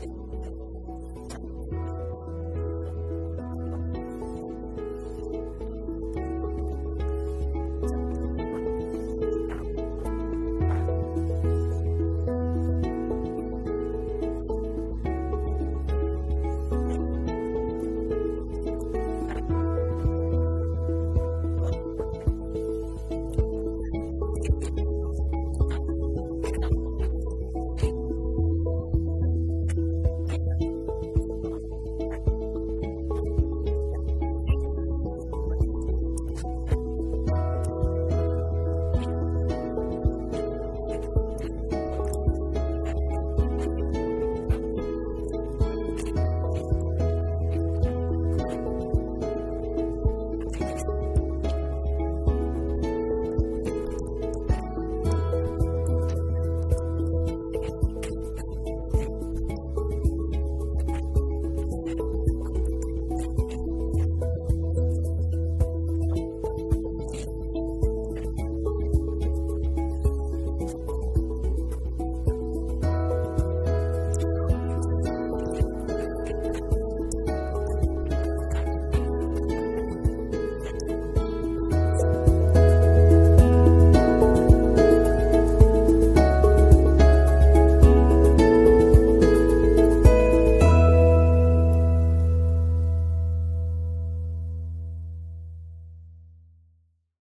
Thank you.